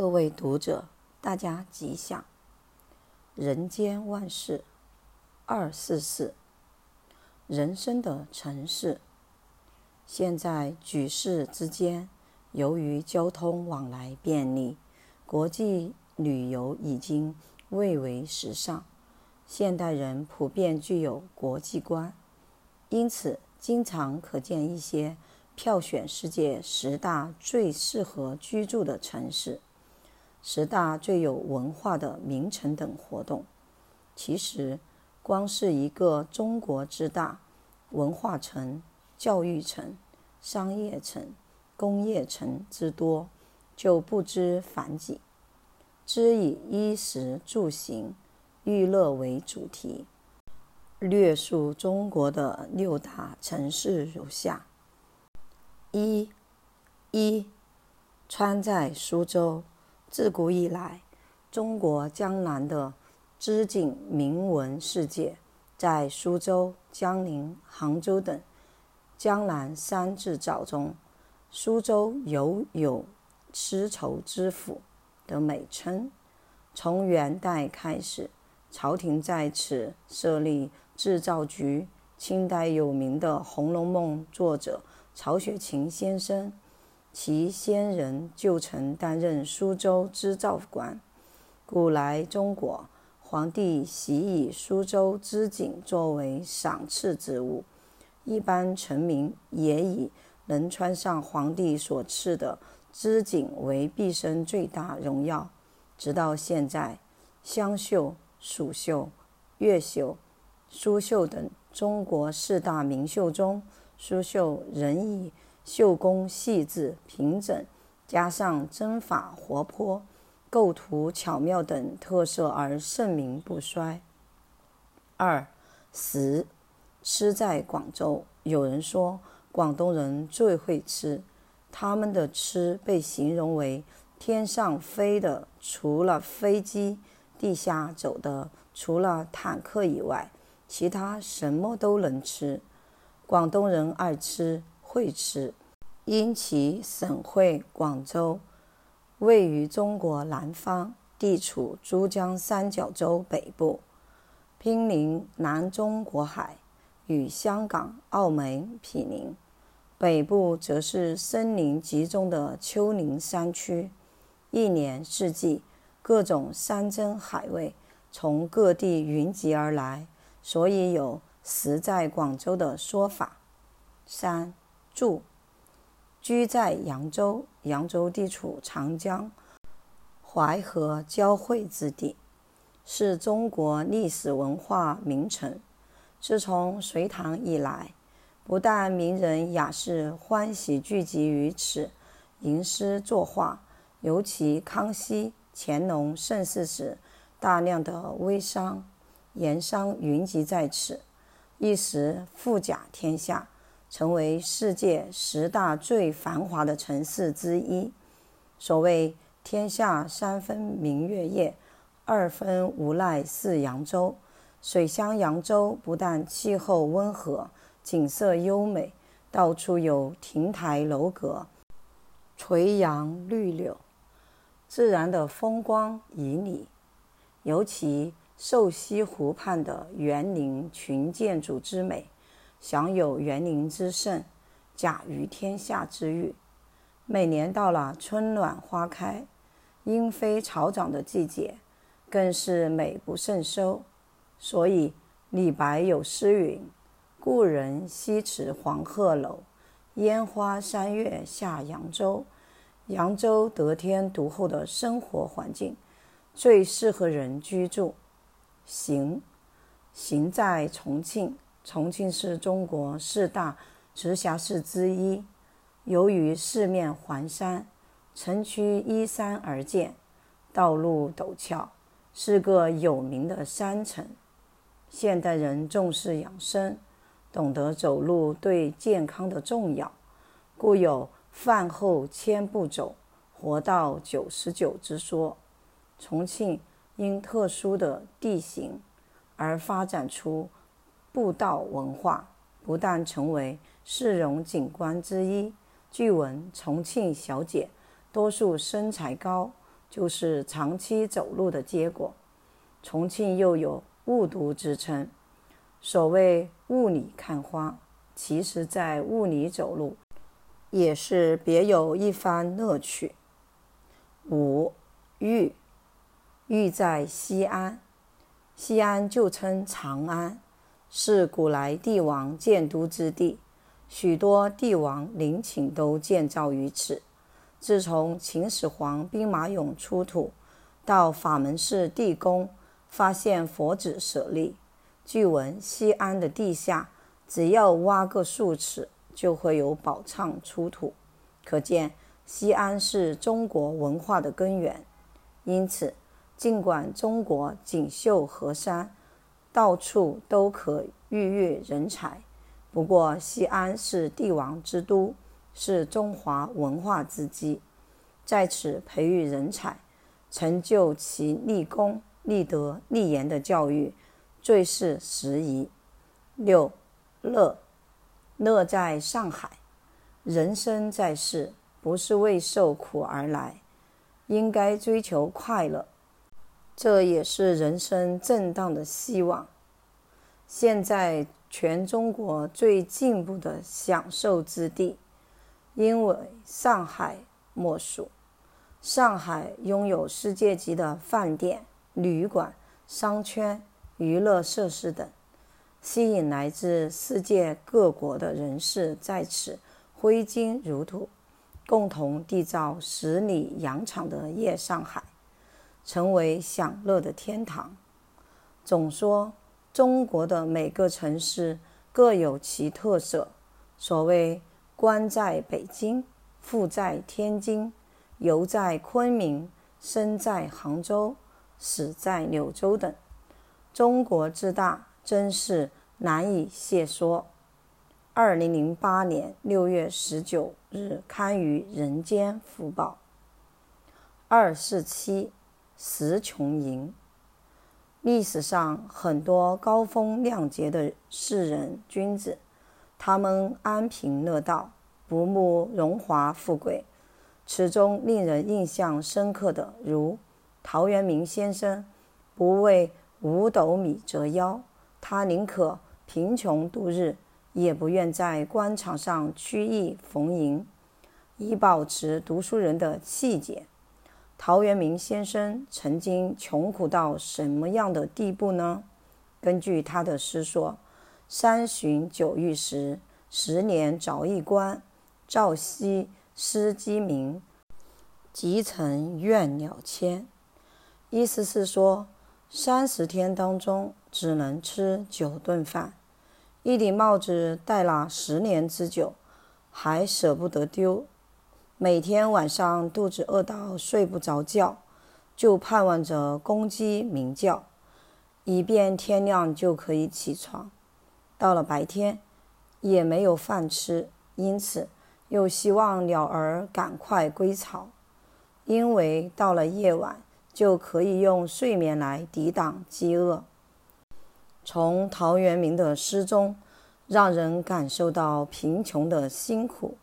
各位读者，大家吉祥。人间万事，二四四。人生的城市，现在举世之间，由于交通往来便利，国际旅游已经蔚为时尚。现代人普遍具有国际观，因此经常可见一些票选世界十大最适合居住的城市。十大最有文化的名城等活动，其实光是一个中国之大，文化城、教育城、商业城、工业城之多，就不知凡几。只以衣食住行、娱乐为主题，略述中国的六大城市如下：一、一川在苏州。自古以来，中国江南的织锦铭文世界，在苏州、江宁、杭州等江南三制造中，苏州犹有“丝绸之府”的美称。从元代开始，朝廷在此设立制造局。清代有名的《红楼梦》作者曹雪芹先生。其先人就曾担任苏州织造官。古来中国皇帝喜以苏州织锦作为赏赐之物，一般臣民也以能穿上皇帝所赐的织锦为毕生最大荣耀。直到现在，湘绣、蜀绣、越绣、苏绣等中国四大名绣中，苏绣仍以绣工细致平整，加上针法活泼、构图巧妙等特色而盛名不衰。二、食，吃在广州，有人说广东人最会吃，他们的吃被形容为天上飞的除了飞机，地下走的除了坦克以外，其他什么都能吃。广东人爱吃，会吃。因其省会广州位于中国南方，地处珠江三角洲北部，濒临南中国海，与香港、澳门毗邻；北部则是森林集中的丘陵山区，一年四季各种山珍海味从各地云集而来，所以有“食在广州”的说法。三住。居在扬州，扬州地处长江、淮河交汇之地，是中国历史文化名城。自从隋唐以来，不但名人雅士欢喜聚集于此，吟诗作画，尤其康熙、乾隆盛世时，大量的微商、盐商云集在此，一时富甲天下。成为世界十大最繁华的城市之一。所谓“天下三分明月夜，二分无赖是扬州”。水乡扬州不但气候温和，景色优美，到处有亭台楼阁、垂杨绿柳，自然的风光旖旎。尤其瘦西湖畔的园林群建筑之美。享有园林之胜、甲于天下之誉。每年到了春暖花开、莺飞草长的季节，更是美不胜收。所以李白有诗云：“故人西辞黄鹤楼，烟花三月下扬州。”扬州得天独厚的生活环境，最适合人居住。行，行在重庆。重庆是中国四大直辖市之一，由于四面环山，城区依山而建，道路陡峭，是个有名的山城。现代人重视养生，懂得走路对健康的重要，故有“饭后千步走，活到九十九”之说。重庆因特殊的地形而发展出。步道文化不但成为市容景观之一，据闻重庆小姐多数身材高，就是长期走路的结果。重庆又有雾都之称，所谓雾里看花，其实在雾里走路也是别有一番乐趣。五玉，玉在西安，西安就称长安，是古来帝王建都之地，许多帝王陵寝都建造于此。自从秦始皇兵马俑出土，到法门寺地宫。发现佛指舍利，据闻西安的地下只要挖个数尺，就会有宝藏出土，可见西安是中国文化的根源。因此，尽管中国锦绣河山，到处都可孕育人才，不过西安是帝王之都，是中华文化之基，在此培育人才，成就其立功。立德立言的教育最是时宜。六乐，乐在上海。人生在世，不是为受苦而来，应该追求快乐，这也是人生正当的希望。现在全中国最进步的享受之地，因为上海莫属。上海拥有世界级的饭店。旅馆、商圈、娱乐设施等，吸引来自世界各国的人士在此挥金如土，共同缔造十里洋场的夜上海，成为享乐的天堂。总说中国的每个城市各有其特色，所谓官在北京，富在天津，游在昆明，生在杭州。死在柳州等，中国之大，真是难以细说。二零零八年六月十九日刊于《人间福报》。二四七，石琼营。历史上很多高风亮节的士人君子，他们安贫乐道，不慕荣华富贵。其中令人印象深刻的，如。陶渊明先生不为五斗米折腰，他宁可贫穷度日，也不愿在官场上曲意逢迎，以保持读书人的气节。陶渊明先生曾经穷苦到什么样的地步呢？根据他的诗说：“三旬酒欲食，十年早易官。朝夕思鸡鸣，夕成怨鸟迁。”意思是说，三十天当中只能吃九顿饭，一顶帽子戴了十年之久，还舍不得丢。每天晚上肚子饿到睡不着觉，就盼望着公鸡鸣叫，以便天亮就可以起床。到了白天，也没有饭吃，因此又希望鸟儿赶快归巢，因为到了夜晚。就可以用睡眠来抵挡饥饿。从陶渊明的诗中，让人感受到贫穷的辛苦，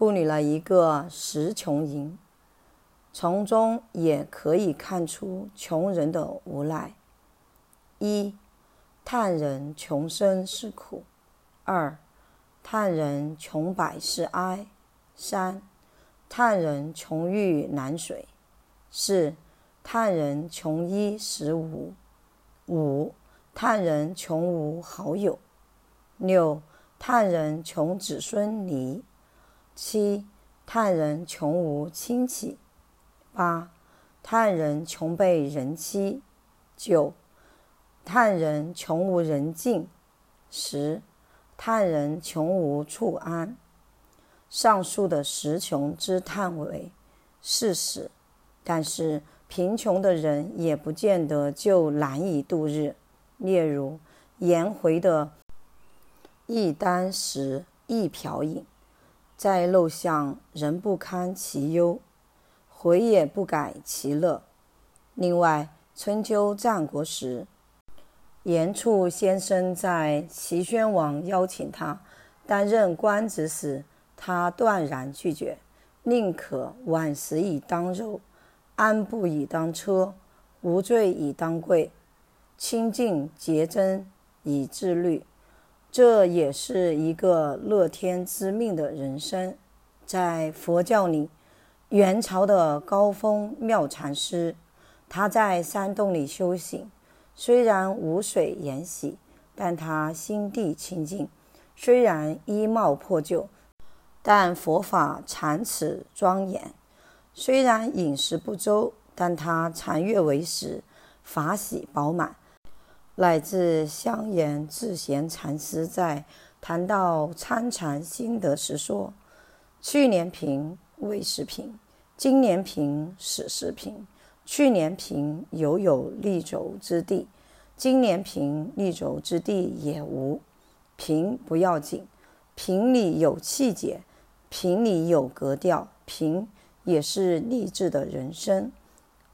故立了一个石穷营。从中也可以看出穷人的无奈：一、叹人穷生是苦；二、叹人穷百是哀；三、叹人穷遇难水。四、叹人穷衣食无；五、叹人穷无好友；六、叹人穷子孙离；七、叹人穷无亲戚；八、叹人穷被人欺；九、叹人穷无人敬；十、叹人穷无处安。上述的十穷之叹为事实。但是贫穷的人也不见得就难以度日。例如颜回的“一簞食，一瓢饮”，在陋巷仍不堪其忧，回也不改其乐。另外，春秋战国时，颜处先生在齐宣王邀请他担任官职时，他断然拒绝，宁可晚食以当肉。安步以当车，无罪以当贵，清净洁真以自律。这也是一个乐天知命的人生。在佛教里，元朝的高峰妙禅师，他在山洞里修行，虽然无水沿洗，但他心地清净；虽然衣帽破旧，但佛法禅齿庄严；虽然饮食不周，但他禅悦为食，法喜饱满。乃至香严智贤禅师在谈到参禅心得时说：“去年贫未是贫，今年贫始是贫。去年贫犹有立足之地，今年贫立足之地也无。贫不要紧，贫里有气节，贫里有格调，贫也是励志的人生。”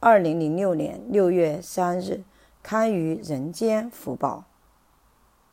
二零零六年六月三日。堪于《人间福报》。